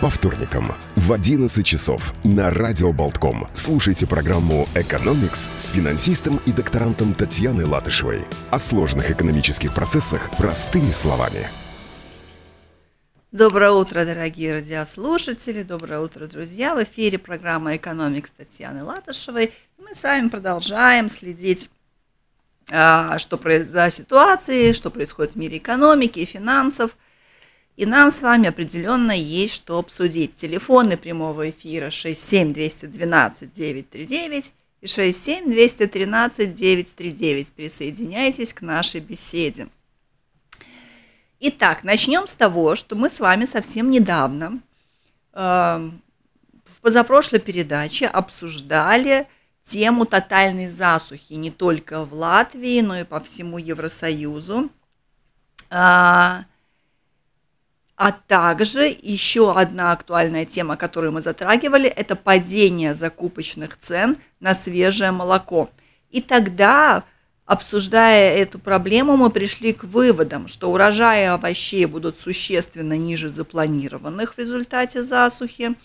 По вторникам в 11 часов на Радио Болтком слушайте программу «Экономикс» с финансистом и докторантом Татьяной Латышевой. О сложных экономических процессах простыми словами. Доброе утро, дорогие радиослушатели, доброе утро, друзья. В эфире программа «Экономикс» Татьяны Латышевой. Мы с вами продолжаем следить а, что за ситуации, что происходит в мире экономики и финансов. И нам с вами определенно есть что обсудить. Телефоны прямого эфира 67 212 939 и 67 213 939. Присоединяйтесь к нашей беседе. Итак, начнем с того, что мы с вами совсем недавно э, в позапрошлой передаче обсуждали тему тотальной засухи не только в Латвии, но и по всему Евросоюзу. А, а также еще одна актуальная тема, которую мы затрагивали, это падение закупочных цен на свежее молоко. И тогда, обсуждая эту проблему, мы пришли к выводам, что урожаи овощей будут существенно ниже запланированных в результате засухи –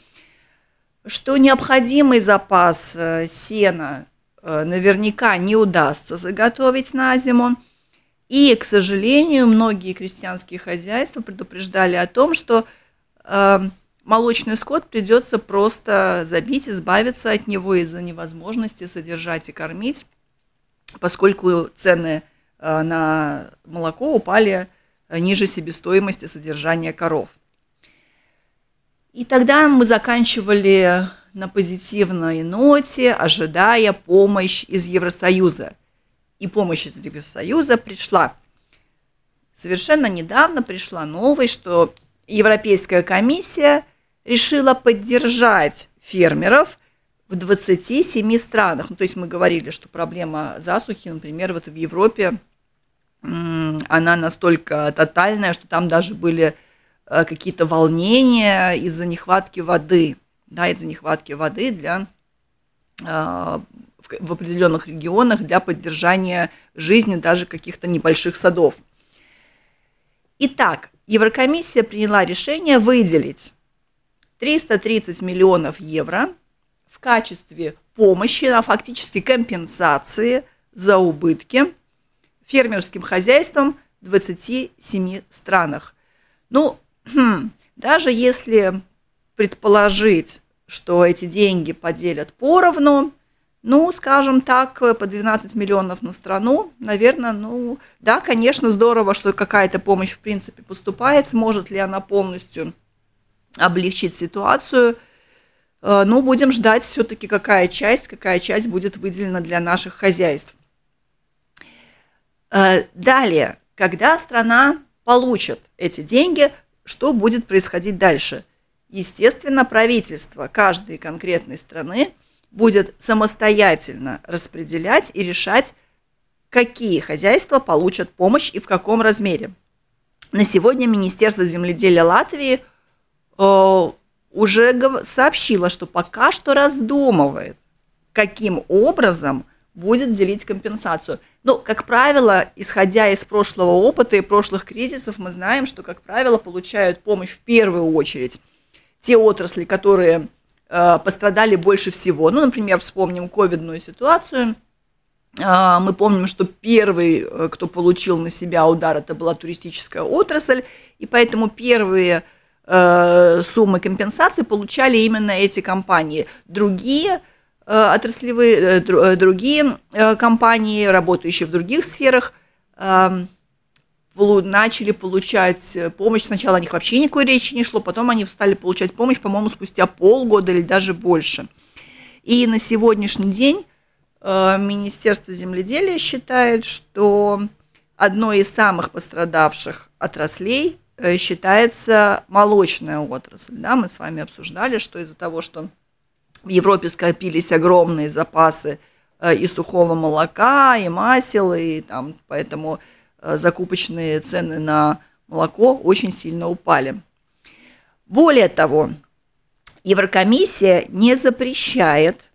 что необходимый запас э, сена э, наверняка не удастся заготовить на зиму. И, к сожалению, многие крестьянские хозяйства предупреждали о том, что э, молочный скот придется просто забить, избавиться от него из-за невозможности содержать и кормить, поскольку цены на молоко упали ниже себестоимости содержания коров. И тогда мы заканчивали на позитивной ноте, ожидая помощь из Евросоюза. И помощь из Евросоюза пришла. Совершенно недавно пришла новость, что Европейская комиссия решила поддержать фермеров в 27 странах. Ну, то есть мы говорили, что проблема засухи, например, вот в Европе, она настолько тотальная, что там даже были Э, какие-то волнения из-за нехватки воды, да, из-за нехватки воды для, э, в определенных регионах для поддержания жизни даже каких-то небольших садов. Итак, Еврокомиссия приняла решение выделить 330 миллионов евро в качестве помощи, а фактически компенсации за убытки фермерским хозяйствам в 27 странах. Ну, Хм, даже если предположить, что эти деньги поделят поровну, ну, скажем так, по 12 миллионов на страну, наверное, ну, да, конечно, здорово, что какая-то помощь, в принципе, поступает. Сможет ли она полностью облегчить ситуацию? Э, ну, будем ждать все-таки, какая часть, какая часть будет выделена для наших хозяйств. Э, далее, когда страна получит эти деньги, что будет происходить дальше? Естественно, правительство каждой конкретной страны будет самостоятельно распределять и решать, какие хозяйства получат помощь и в каком размере. На сегодня Министерство земледелия Латвии э, уже сообщило, что пока что раздумывает, каким образом будет делить компенсацию – ну, как правило, исходя из прошлого опыта и прошлых кризисов, мы знаем, что, как правило, получают помощь в первую очередь те отрасли, которые пострадали больше всего. Ну, например, вспомним ковидную ситуацию. Э, мы помним, что первый, э, кто получил на себя удар, это была туристическая отрасль, и поэтому первые э, суммы компенсации получали именно эти компании. Другие – Э, отраслевые, э, э, другие компании, работающие в других сферах, эм, начали получать помощь. Сначала о них вообще никакой речи не шло, потом они стали получать помощь, по-моему, спустя полгода или даже больше. И на сегодняшний день Министерство земледелия считает, что одной из самых пострадавших отраслей считается молочная отрасль. Да, мы с вами обсуждали, что из-за того, что в Европе скопились огромные запасы э, и сухого молока, и масел, и там, поэтому э, закупочные цены на молоко очень сильно упали. Более того, Еврокомиссия не запрещает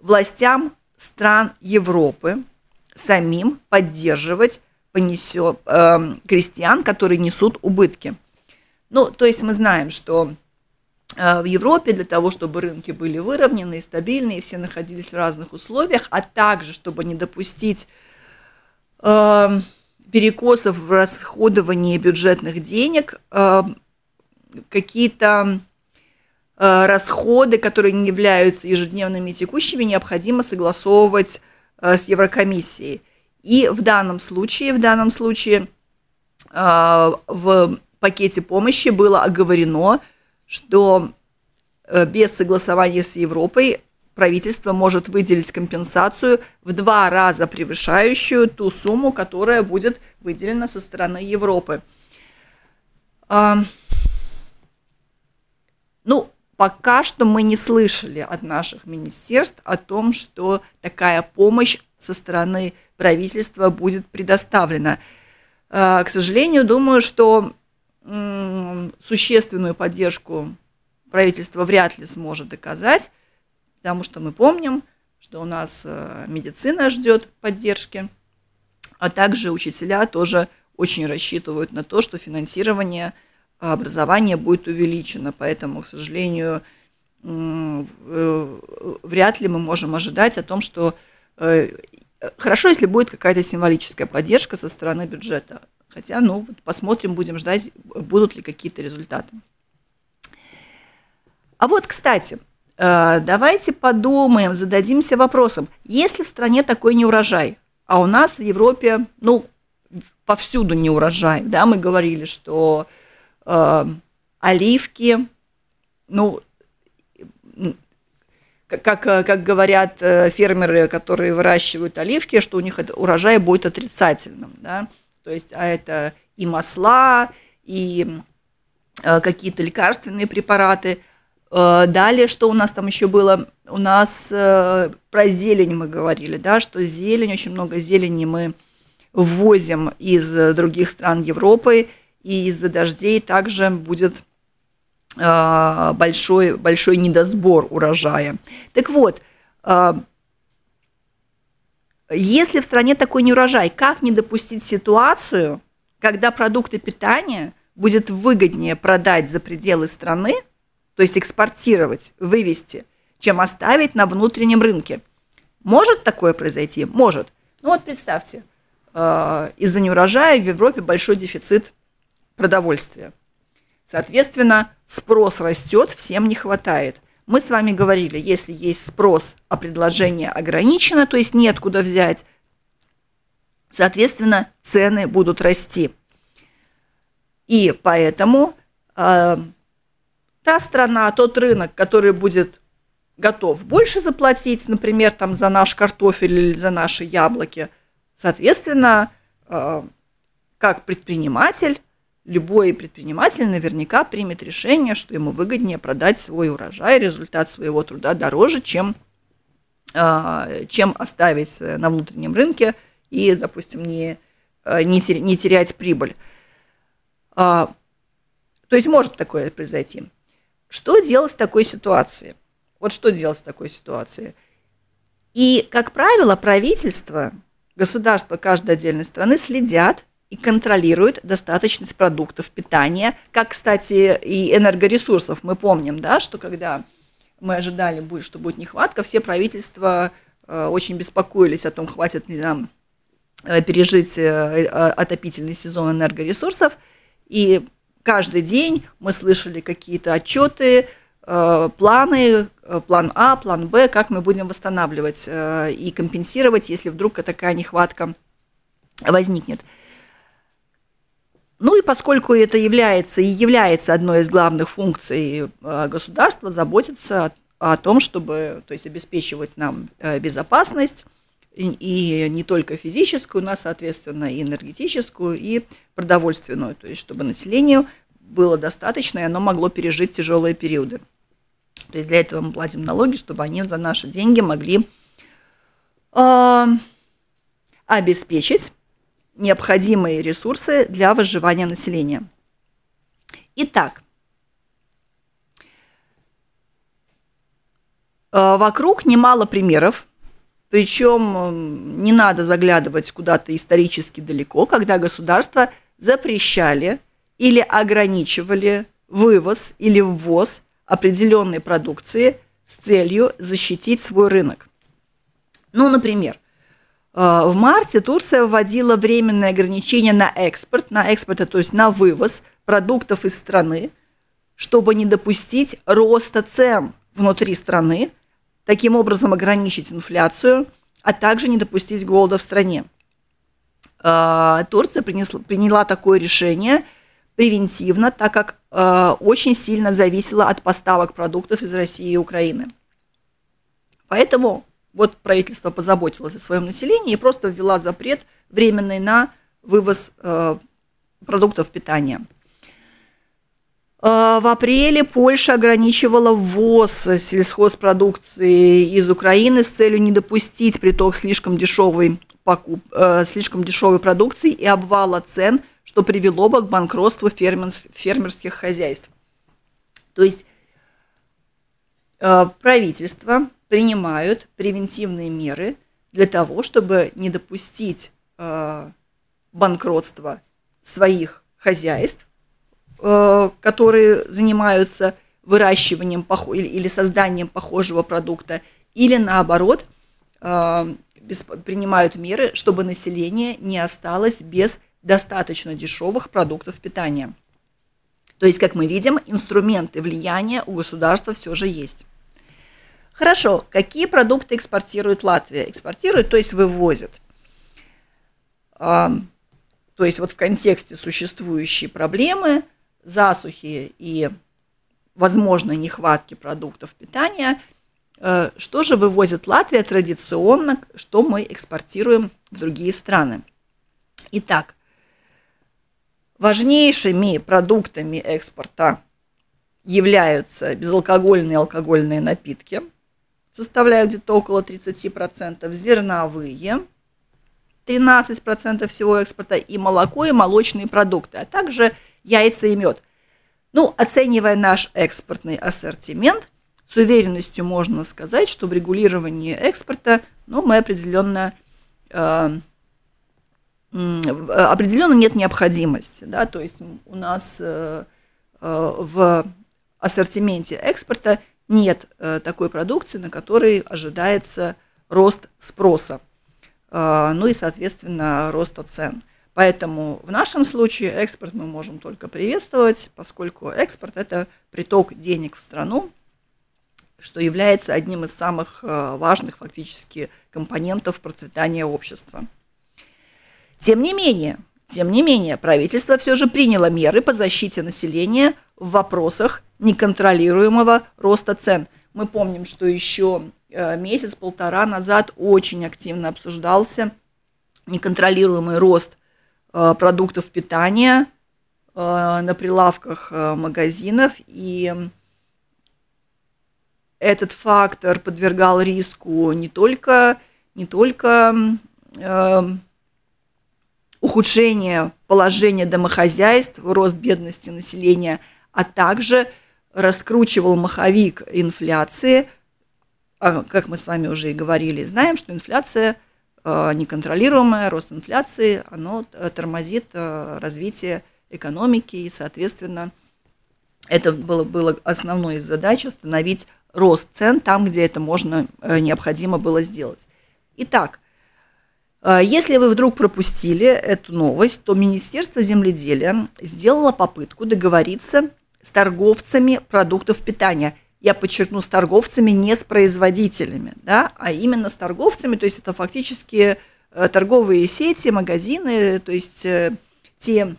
властям стран Европы самим поддерживать понесё, э, крестьян, которые несут убытки. Ну, то есть мы знаем, что в Европе для того, чтобы рынки были выровнены и стабильны, и все находились в разных условиях, а также, чтобы не допустить э, перекосов в расходовании бюджетных денег, э, какие-то э, расходы, которые не являются ежедневными и текущими, необходимо согласовывать э, с Еврокомиссией. И в данном случае, в данном случае в пакете помощи было оговорено, что без согласования с Европой правительство может выделить компенсацию в два раза превышающую ту сумму, которая будет выделена со стороны Европы. Ну, пока что мы не слышали от наших министерств о том, что такая помощь со стороны правительства будет предоставлена. А, к сожалению, думаю, что существенную поддержку правительство вряд ли сможет оказать, потому что мы помним, что у нас э, медицина ждет поддержки, а также учителя тоже очень рассчитывают на то, что финансирование – образование будет увеличено. Поэтому, к сожалению, э, вряд ли мы можем ожидать о том, что э, хорошо, если будет какая-то символическая поддержка со стороны бюджета. Хотя, ну, вот посмотрим, будем ждать, будут ли какие-то результаты. А вот, кстати, э, давайте подумаем, зададимся вопросом, если в стране такой неурожай, а у нас в Европе, ну, повсюду неурожай, да, мы говорили, что э, оливки, ну, как, как говорят э, фермеры, которые выращивают оливки, что у них урожай будет отрицательным, да, то есть, а это и масла, и э, какие-то лекарственные препараты. Э, далее, что у нас там еще было? У нас про зелень мы говорили, да, что зелень, очень много зелени мы ввозим из других стран Европы, и из-за дождей также будет а, большой, большой недосбор урожая. Так вот, если в стране такой неурожай, как не допустить ситуацию, когда продукты питания будет выгоднее продать за пределы страны, то есть экспортировать, вывести, чем оставить на внутреннем рынке? Может такое произойти? Может. Ну вот представьте, а, из-за неурожая в Европе большой дефицит продовольствия. Соответственно, спрос растет, всем не хватает. Мы с вами говорили, если есть спрос, а предложение ограничено, то есть нет куда взять, соответственно, цены будут расти. И поэтому э, та страна, тот рынок, который будет готов больше заплатить, например, там за наш картофель или за наши яблоки, соответственно, э, как предприниматель любой предприниматель наверняка примет решение, что ему выгоднее продать свой урожай, результат своего труда дороже, чем, а, чем оставить на внутреннем рынке и, допустим, не, не, не терять прибыль. А, то есть может такое произойти. Что делать в такой ситуации? Вот что делать в такой ситуации? И, как правило, правительство, государство каждой отдельной страны следят и контролирует достаточность продуктов питания, как, кстати, и энергоресурсов. Мы помним, да, что когда мы ожидали, что будет нехватка, все правительства э, очень беспокоились о том, хватит ли нам э, пережить э, отопительный сезон энергоресурсов. И каждый день мы слышали какие-то отчеты, планы, план А, план Б, как мы будем восстанавливать и компенсировать, если вдруг такая нехватка возникнет. Ну и поскольку это является и является одной из главных функций э, государства, заботиться о, том, чтобы то есть обеспечивать нам э, безопасность, и, не только физическую, но, соответственно, и энергетическую, и продовольственную, то есть чтобы населению было достаточно, и оно могло пережить тяжелые периоды. То есть для этого мы платим налоги, чтобы они за наши деньги могли э, обеспечить необходимые ресурсы для выживания населения. Итак, э, вокруг немало примеров, причем не надо заглядывать куда-то исторически далеко, когда государства запрещали или ограничивали вывоз или ввоз определенной продукции с целью защитить свой рынок. Ну, например, э, в марте Турция вводила временное ограничение на экспорт, на экспорт, то есть на вывоз продуктов из страны, чтобы не допустить роста цен внутри страны, таким образом ограничить инфляцию, а также не допустить голода в стране. Э, Турция принесла, приняла такое решение превентивно, так как э, очень сильно зависела от поставок продуктов из России и Украины. Поэтому вот правительство позаботилось о своем населении и просто ввела запрет временный на вывоз э, продуктов питания. Э, в апреле Польша ограничивала ввоз сельхозпродукции из Украины с целью не допустить приток слишком дешевой, покуп, э, слишком дешевой продукции и обвала цен, что привело бы к банкротству фермерских хозяйств. То есть э, правительство принимают превентивные меры для того, чтобы не допустить э, банкротства своих хозяйств, которые занимаются выращиванием или созданием похожего продукта, или наоборот э, принимают меры, чтобы население не осталось без достаточно дешевых продуктов питания. То есть, как мы видим, инструменты влияния у государства все же есть. Хорошо, какие продукты экспортирует Латвия? Экспортирует, то есть вывозит. То есть вот в контексте существующей проблемы, засухи и возможной нехватки продуктов питания, э, что же вывозит Латвия традиционно, что мы экспортируем в другие страны? Итак, важнейшими продуктами экспорта являются безалкогольные и алкогольные напитки – составляют где-то около 30%, зерновые 13% всего экспорта и молоко и молочные продукты, а также яйца и мед. Ну, оценивая наш экспортный ассортимент, с уверенностью можно сказать, что в регулировании экспорта ну, мы определенно, э, определенно нет необходимости. Да? То есть у нас э, э, в ассортименте экспорта – нет э, такой продукции, на которой ожидается рост спроса, э, ну и, соответственно, роста цен. Поэтому в нашем случае экспорт мы можем только приветствовать, поскольку экспорт – это приток денег в страну, что является одним из самых э, важных фактически компонентов процветания общества. Тем не менее, тем не менее, правительство все же приняло меры по защите населения в вопросах неконтролируемого роста цен. Мы помним, что еще э, месяц-полтора назад очень активно обсуждался неконтролируемый рост продуктов питания э, на прилавках магазинов, и этот фактор подвергал риску не только, не только ухудшение положения домохозяйств, рост бедности населения, а также раскручивал маховик инфляции. А, как мы с вами уже и говорили, знаем, что инфляция а, неконтролируемая, рост инфляции, оно э, тормозит э, развитие экономики, и, соответственно, это было, было основной из задач остановить рост цен там, где это можно, э, необходимо было сделать. Итак, если вы вдруг пропустили эту новость, то Министерство земледелия сделало попытку договориться с торговцами продуктов питания. Я подчеркну, с торговцами, не с производителями, да, а именно с торговцами, то есть это фактически э, торговые сети, магазины, то есть э, те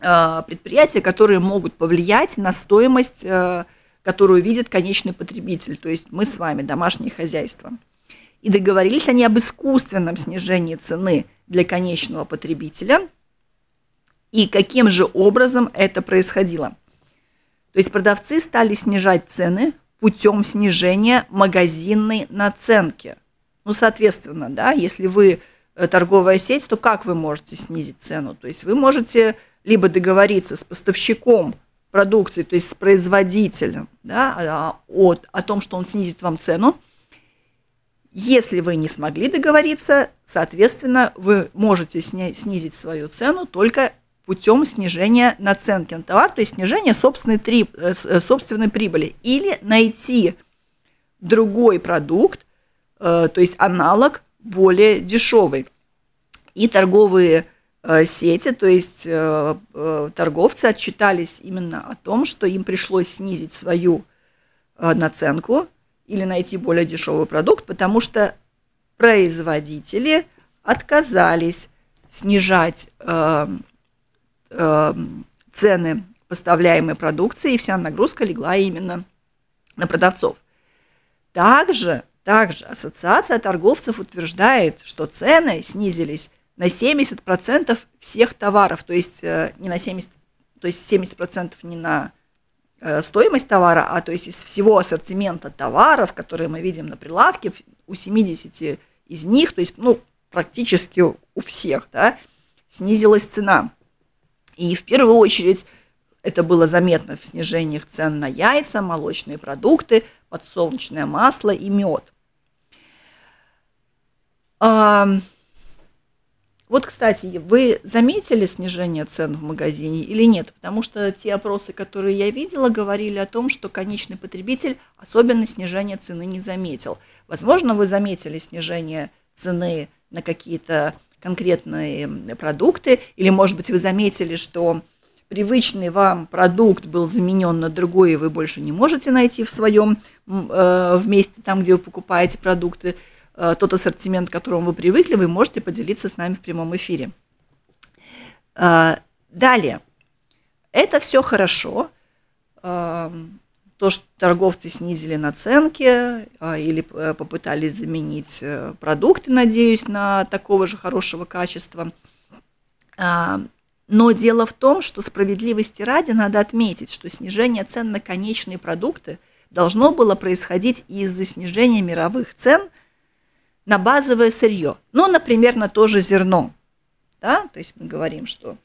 э, предприятия, которые могут повлиять на стоимость, которую видит конечный потребитель, то есть мы с вами, домашнее хозяйство. И договорились они об искусственном снижении цены для конечного потребителя. И каким же образом это происходило – то есть продавцы стали снижать цены путем снижения магазинной наценки. Ну, соответственно, да, если вы э, торговая сеть, то как вы можете снизить цену? То есть вы можете либо договориться с поставщиком продукции, то есть с производителем, да, а, от, о том, что он снизит вам цену. Если вы не смогли договориться, соответственно, вы можете снизить свою цену только путем снижения наценки на товар, то есть снижения собственной, три, э, э, собственной прибыли, или найти другой продукт, то есть аналог более дешевый. И торговые сети, то есть торговцы отчитались именно о том, что им пришлось снизить свою наценку или найти более дешевый продукт, потому что производители отказались снижать э, э, цены поставляемой продукции, и вся нагрузка легла именно на продавцов. Также, также Ассоциация торговцев утверждает, что цены снизились на 70% всех товаров, то есть э, не на 70, то есть 70% не на э, стоимость товара, а то есть из всего ассортимента товаров, которые мы видим на прилавке, у 70 из них, то есть ну, практически у всех, да, снизилась цена. И в первую очередь это было заметно в снижениях цен на яйца, молочные продукты, подсолнечное масло и мед. А, вот, кстати, вы заметили снижение цен в магазине или нет? Потому что те опросы, которые я видела, говорили о том, что конечный потребитель особенно снижение цены не заметил. Возможно, вы заметили снижение цены на какие-то конкретные продукты, или, может быть, вы заметили, что привычный вам продукт был заменен на другой, и вы больше не можете найти в своем э, месте, там, где вы покупаете продукты, э, тот ассортимент, к которому вы привыкли, вы можете поделиться с нами в прямом эфире. Э, далее. Это все хорошо. Э, то, что торговцы снизили наценки а, или э, попытались заменить э, продукты, надеюсь, на такого же хорошего качества. А, но дело в том, что справедливости ради надо отметить, что снижение цен на конечные продукты должно было происходить из-за снижения мировых цен на базовое сырье. Ну, например, на то же зерно. Да? То есть мы говорим, что,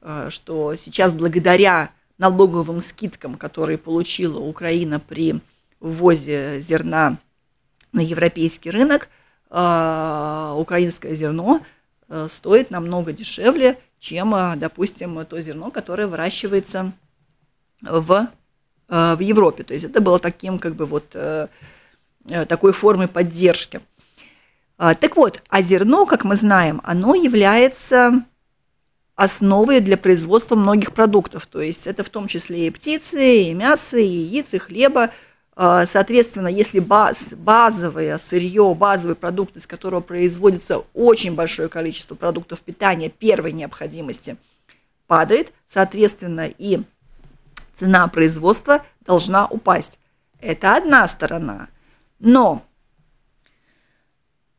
э, что сейчас благодаря налоговым скидкам, которые получила Украина при ввозе зерна на европейский рынок, а, украинское зерно э, стоит намного дешевле, чем, э, допустим, то зерно, которое выращивается в, э, в Европе. То есть это было таким, как бы вот такой формой поддержки. А, так вот, а зерно, как мы знаем, оно является основой для производства многих продуктов. То есть это в том числе и птицы, и мясо, и яиц, и хлеба. А, соответственно, если баз, базовое сырье, базовый продукт, из которого производится очень большое количество продуктов питания первой необходимости, падает, соответственно, и цена производства должна упасть. Это одна сторона. Но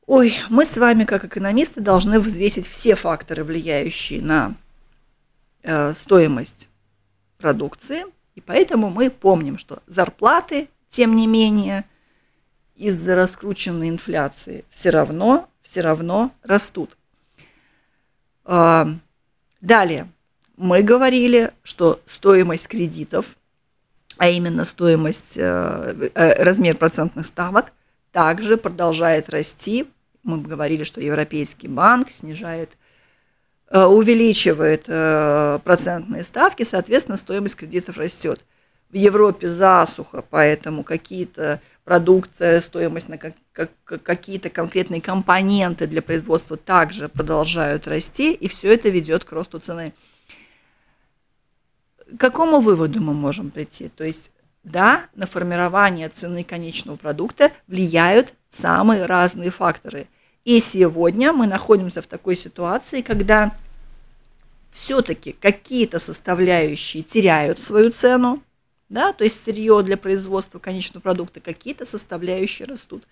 Ой, мы с вами, как экономисты, должны взвесить все факторы, влияющие на э, стоимость продукции. И поэтому мы помним, что зарплаты, тем не менее, из-за раскрученной инфляции все равно, все равно растут. Э, далее, мы говорили, что стоимость кредитов, а именно стоимость, э, э размер процентных ставок, также продолжает расти мы говорили, что Европейский банк снижает, э, увеличивает э, процентные ставки, соответственно, стоимость кредитов растет. В Европе засуха, поэтому какие-то продукция, стоимость на как, как, какие-то конкретные компоненты для производства также продолжают расти, и все это ведет к росту цены. К какому выводу мы можем прийти? То есть, да, на формирование цены конечного продукта влияют самые разные факторы – и сегодня мы находимся в такой ситуации, когда все-таки какие-то составляющие теряют свою цену, да, то есть сырье для производства конечного продукта, какие-то составляющие растут.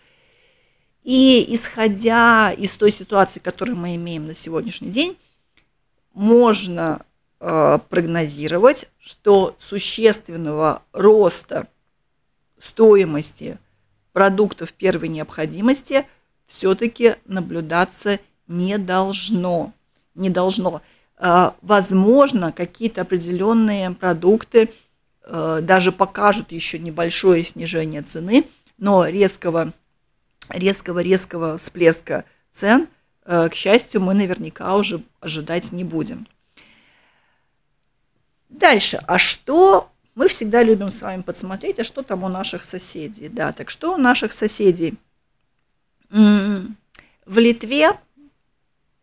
И исходя из той ситуации, которую мы имеем на сегодняшний день, можно э, прогнозировать, что существенного роста стоимости продуктов первой необходимости – все-таки наблюдаться не должно. Не должно. А, возможно, какие-то определенные продукты а, даже покажут еще небольшое снижение цены, но резкого, резкого, резкого всплеска цен, а, к счастью, мы наверняка уже ожидать не будем. Дальше. А что мы всегда любим с вами подсмотреть, а что там у наших соседей? Да, так что у наших соседей? В Литве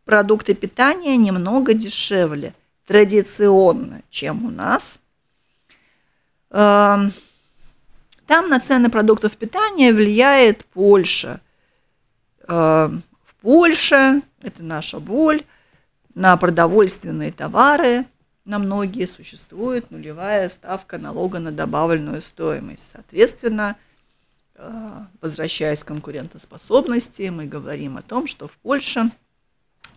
продукты питания немного дешевле традиционно, чем у нас. Эм, там на цены продуктов питания влияет Польша. Эм, в Польше, это наша боль, на продовольственные товары на многие существует нулевая ставка налога на добавленную стоимость. Соответственно, возвращаясь к конкурентоспособности, мы говорим о том, что в Польше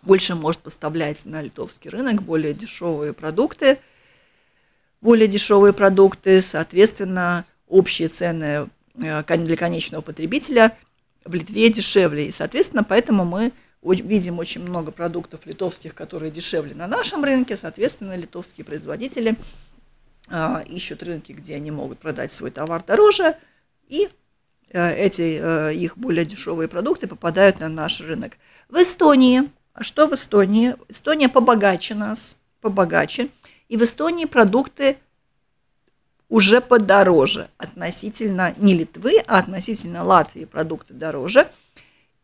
Польша может поставлять на литовский рынок более дешевые продукты, более дешевые продукты, соответственно, общие цены э, для конечного потребителя в Литве дешевле. И, соответственно, поэтому мы видим очень много продуктов литовских, которые дешевле на нашем рынке, соответственно, литовские производители э, ищут рынки, где они могут продать свой товар дороже, и э, эти э, их более дешевые продукты попадают на наш рынок. В Эстонии, а что в Эстонии? Эстония побогаче нас, побогаче, и в Эстонии продукты уже подороже относительно не Литвы, а относительно Латвии продукты дороже –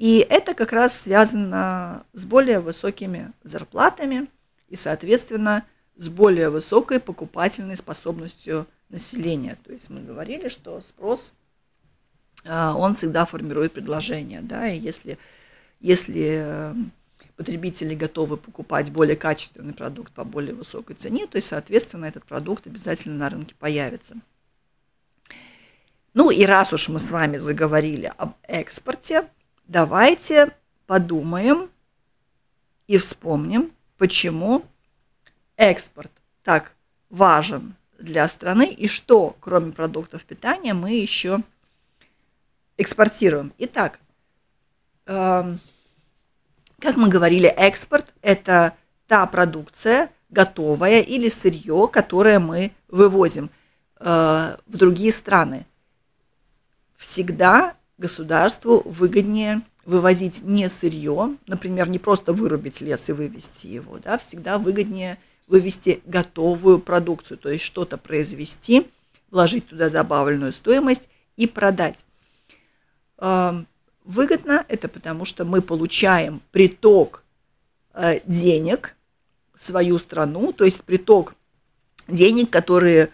и это как раз связано с более высокими зарплатами и, соответственно, с более высокой покупательной способностью населения. То есть мы говорили, что спрос, он всегда формирует предложение. Да? И если, если э, потребители готовы покупать более качественный продукт по более высокой цене, то есть, соответственно, этот продукт обязательно на рынке появится. Ну и раз уж мы с вами заговорили об экспорте, давайте подумаем и вспомним, почему экспорт так важен для страны и что, кроме продуктов питания, мы еще экспортируем. Итак, э, как мы говорили, экспорт – это та продукция, готовая или сырье, которое мы вывозим э, в другие страны. Всегда государству выгоднее вывозить не сырье, например, не просто вырубить лес и вывести его, да, всегда выгоднее вывести готовую продукцию, то есть что-то произвести, вложить туда добавленную стоимость и продать. Выгодно это потому, что мы получаем приток э, денег в свою страну, то есть приток денег, которые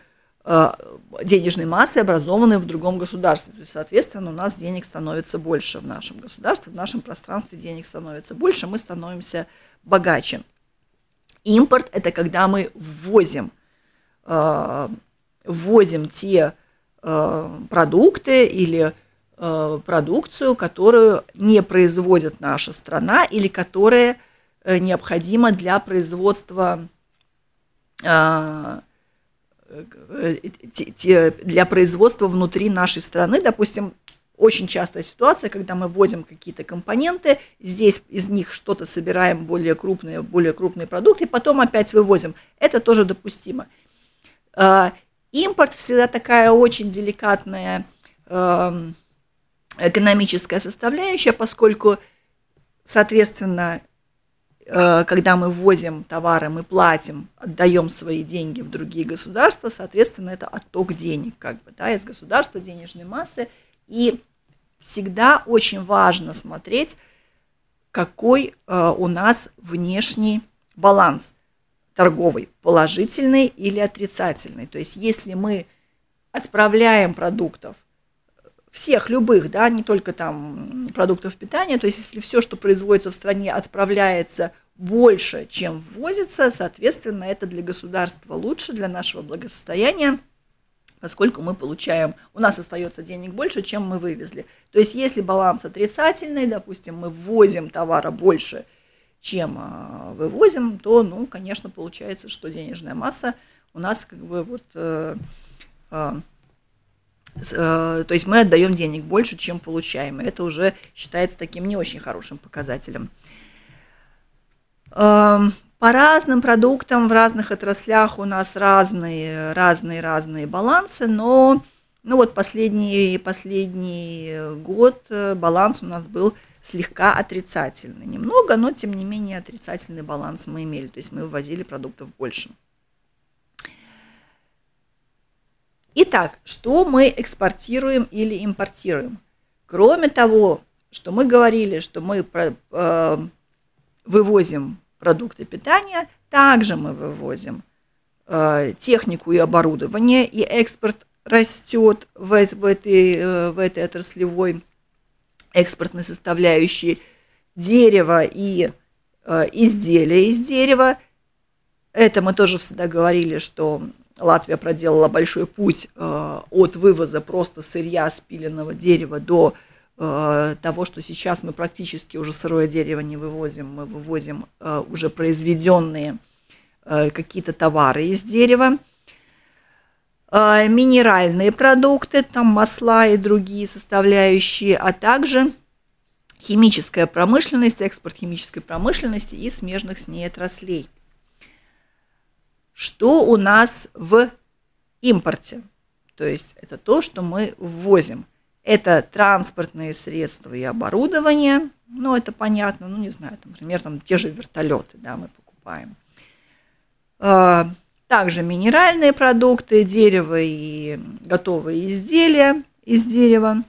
Э, денежной массы, образованной в другом государстве. То есть, соответственно, у нас денег становится больше в нашем государстве, в нашем пространстве денег становится больше, мы становимся богаче. Импорт – это когда мы ввозим, э, ввозим те продукты или продукцию, которую не производит наша страна или которая э, необходима для производства э, для производства внутри нашей страны. Допустим, очень частая ситуация, когда мы вводим какие-то компоненты, здесь из них что-то собираем, более крупные, более крупные продукты, потом опять вывозим. Это тоже допустимо. А, импорт всегда такая очень деликатная эм, экономическая составляющая, поскольку, соответственно, Э, когда мы ввозим товары, мы платим, отдаем свои деньги в другие государства, соответственно, это отток денег как бы, да, из государства денежной массы. И всегда очень важно смотреть, какой э, у нас внешний баланс торговый, положительный или отрицательный. То есть если мы отправляем продуктов всех любых, да, не только там продуктов питания, то есть если все, что производится в стране, отправляется больше, чем ввозится, соответственно, это для государства лучше, для нашего благосостояния, поскольку мы получаем, у нас остается денег больше, чем мы вывезли. То есть если баланс отрицательный, допустим, мы ввозим товара больше, чем а, вывозим, то, ну, конечно, получается, что денежная масса у нас как бы вот э, Э, то есть мы отдаем денег больше, чем получаем. И это уже считается таким не очень хорошим показателем. Эм, по разным продуктам в разных отраслях у нас разные, разные, разные балансы, но ну вот последний, последний год э, баланс у нас был слегка отрицательный. Немного, но тем не менее отрицательный баланс мы имели, то есть мы вывозили продуктов больше. Итак, что мы экспортируем или импортируем? Кроме того, что мы говорили, что мы э, вывозим продукты питания, также мы вывозим э, технику и оборудование, и экспорт растет в, в, этой, э, в этой отраслевой экспортной составляющей дерево и изделия из дерева. Это мы тоже всегда говорили, что Латвия проделала большой путь э, от вывоза просто сырья спиленного дерева до э, того, что сейчас мы практически уже сырое дерево не вывозим, мы вывозим э, уже произведенные какие-то товары из дерева. Минеральные продукты, там масла и другие составляющие, а также химическая промышленность, экспорт химической промышленности и смежных с ней отраслей. Что у нас в импорте? То есть это то, что мы ввозим. Это транспортные средства и оборудование, ну это понятно, ну не знаю, там, например, там те же вертолеты, да, мы покупаем. А, также минеральные продукты, дерево и готовые изделия из дерева.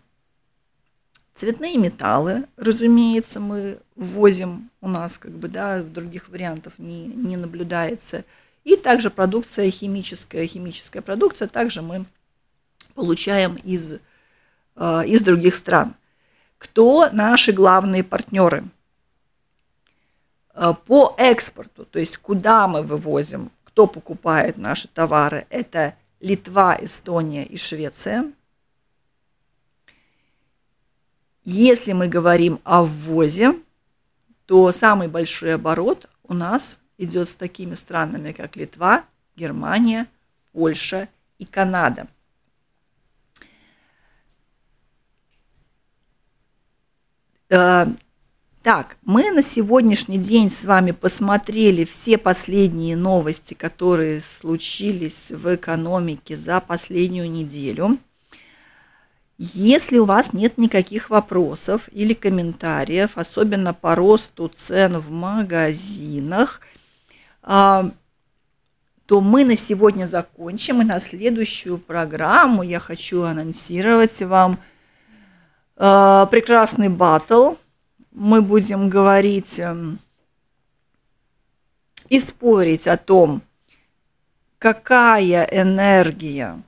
Цветные металлы, разумеется, мы ввозим у нас, как бы, да, других вариантов не, не наблюдается. И также продукция химическая, химическая продукция также мы получаем из, э, из других стран. Кто наши главные партнеры? Э, по экспорту, то есть куда мы вывозим кто покупает наши товары, это Литва, Эстония и Швеция. Если мы говорим о ввозе, то самый большой оборот у нас идет с такими странами, как Литва, Германия, Польша и Канада. Э, так, мы на сегодняшний день с вами посмотрели все последние новости, которые случились в экономике за последнюю неделю. Если у вас нет никаких вопросов или комментариев, особенно по росту цен в магазинах, то мы на сегодня закончим. И на следующую программу я хочу анонсировать вам а, прекрасный батл – мы будем говорить эм, и спорить о том, какая энергия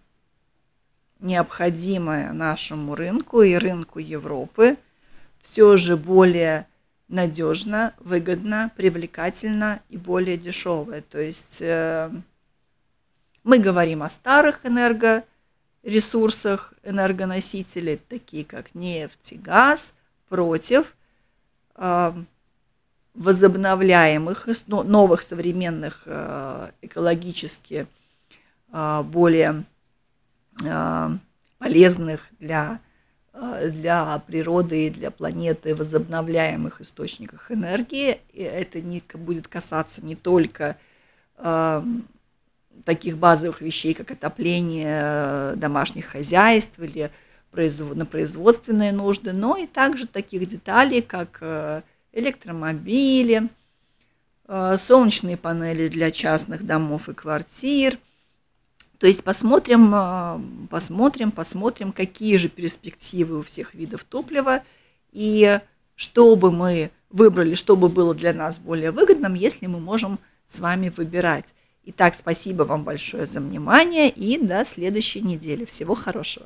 необходимая нашему рынку и рынку Европы, все же более надежно, выгодно, привлекательно и более дешевая. То есть э, мы говорим о старых энергоресурсах, энергоносителей, такие как нефть и газ, против а, возобновляемых, новых современных а, экологически а, более полезных для, для природы и для планеты возобновляемых источниках энергии. И это не, будет касаться не только таких базовых вещей, как отопление домашних хозяйств или на производственные нужды, но и также таких деталей, как э, электромобили, э, солнечные панели для частных домов и квартир. То есть посмотрим, э, посмотрим, посмотрим, какие же перспективы у всех видов топлива и что бы мы выбрали, чтобы было для нас более выгодным, если мы можем с вами выбирать. Итак, спасибо вам большое за внимание и до следующей недели. Всего хорошего.